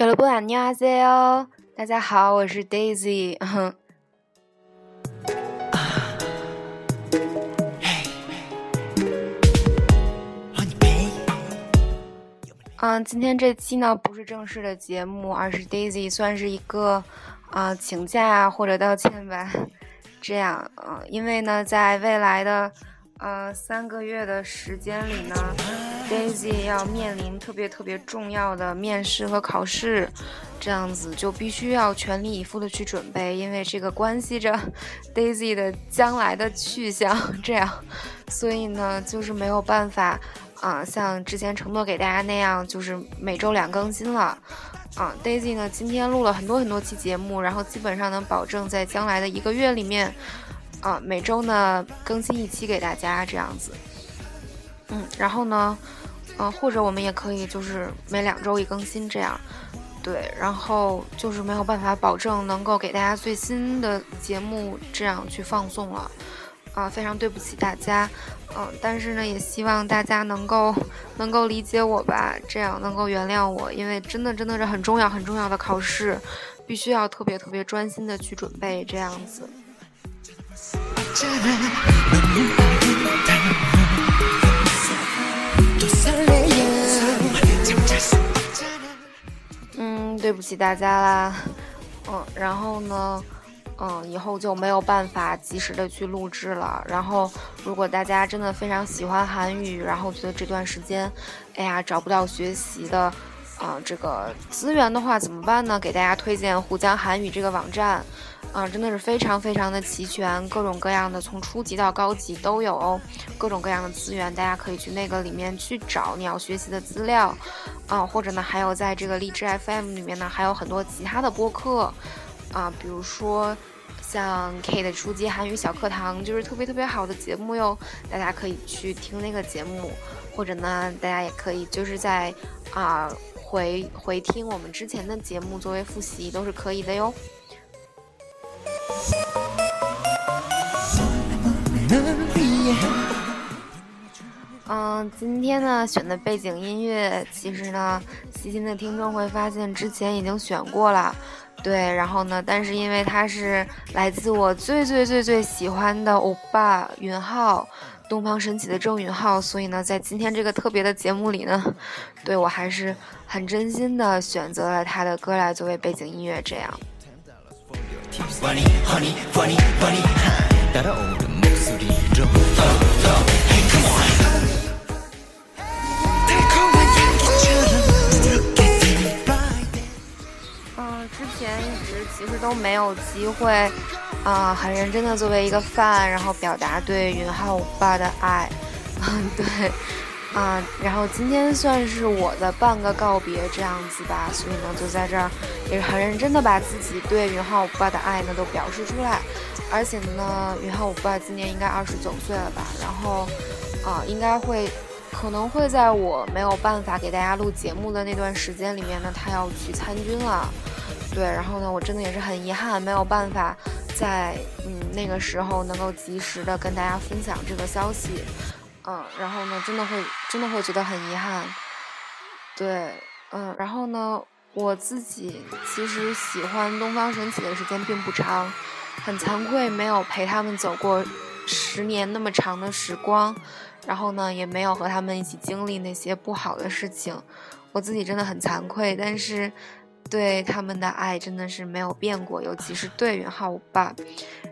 有了不？啊，妞阿塞哦！大家好，我是 Daisy。嗯，今天这期呢不是正式的节目，而是 Daisy 算是一个呃请假或者道歉吧。这样，嗯，因为呢，在未来的呃三个月的时间里呢。，Daisy 要面临特别特别重要的面试和考试，这样子就必须要全力以赴的去准备，因为这个关系着 Daisy 的将来的去向。这样，所以呢，就是没有办法。啊，像之前承诺给大家那样，就是每周两更新了。啊，Daisy 呢，今天录了很多很多期节目，然后基本上能保证在将来的一个月里面，啊，每周呢更新一期给大家这样子。嗯，然后呢，嗯，或者我们也可以就是每两周一更新这样。对，然后就是没有办法保证能够给大家最新的节目这样去放送了。啊，非常对不起大家，嗯，但是呢，也希望大家能够能够理解我吧，这样能够原谅我，因为真的真的是很重要很重要的考试，必须要特别特别专心的去准备，这样子。对不起大家啦，嗯，然后呢？嗯，以后就没有办法及时的去录制了。然后，如果大家真的非常喜欢韩语，然后觉得这段时间，哎呀，找不到学习的，啊，这个资源的话，怎么办呢？给大家推荐沪江韩语这个网站，啊，真的是非常非常的齐全，各种各样的，从初级到高级都有哦，各种各样的资源，大家可以去那个里面去找你要学习的资料，啊，或者呢，还有在这个荔枝 FM 里面呢，还有很多其他的播客，啊，比如说。像 K 的初级韩语小课堂就是特别特别好的节目哟，大家可以去听那个节目，或者呢，大家也可以就是在啊回回听我们之前的节目作为复习都是可以的哟。嗯，今天呢选的背景音乐，其实呢细心的听众会发现之前已经选过了。对，然后呢？但是因为他是来自我最最最最喜欢的欧巴允浩，东方神起的郑允浩，所以呢，在今天这个特别的节目里呢，对我还是很真心的选择了他的歌来作为背景音乐，这样。其实都没有机会，啊，很认真的作为一个饭，然后表达对云浩欧巴的爱，嗯，对，啊，然后今天算是我的半个告别这样子吧，所以呢，就在这儿也是很认真的把自己对云浩欧巴的爱呢都表示出来，而且呢，云浩欧巴今年应该二十九岁了吧，然后，啊，应该会，可能会在我没有办法给大家录节目的那段时间里面呢，他要去参军了。对，然后呢，我真的也是很遗憾，没有办法在嗯那个时候能够及时的跟大家分享这个消息，嗯，然后呢，真的会真的会觉得很遗憾。对，嗯，然后呢，我自己其实喜欢东方神起的时间并不长，很惭愧没有陪他们走过十年那么长的时光，然后呢，也没有和他们一起经历那些不好的事情，我自己真的很惭愧，但是。对他们的爱真的是没有变过，尤其是对允浩爸，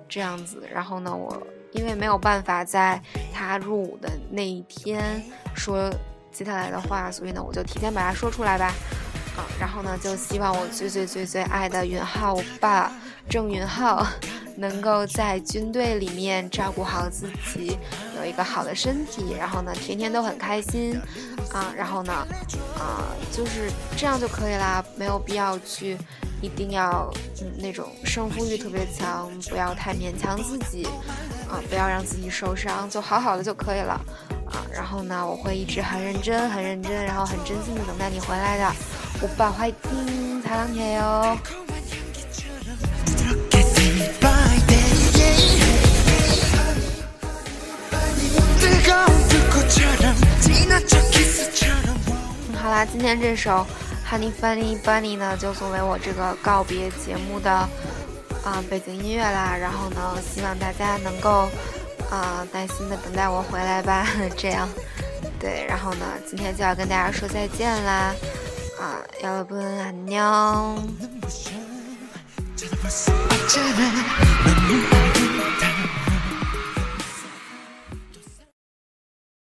这样子。然后呢，我因为没有办法在他入伍的那一天说接下来的话，所以呢，我就提前把它说出来吧。啊，然后呢，就希望我最最最最爱的允浩爸郑允浩。能够在军队里面照顾好自己，有一个好的身体，然后呢，天天都很开心，啊，然后呢，啊，就是这样就可以啦，没有必要去一定要嗯那种胜负欲特别强，不要太勉强自己，啊，不要让自己受伤，就好好的就可以了，啊，然后呢，我会一直很认真、很认真，然后很真心的等待你回来的，我爸欢迎彩浪铁哟。好今天这首 honey funny bunny 呢，就作为我这个告别节目的啊背景音乐啦，然后呢希望大家能够啊耐心的等待我回来吧，这样，对，然后呢今天就要跟大家说再见啦。啊，要不俺娘。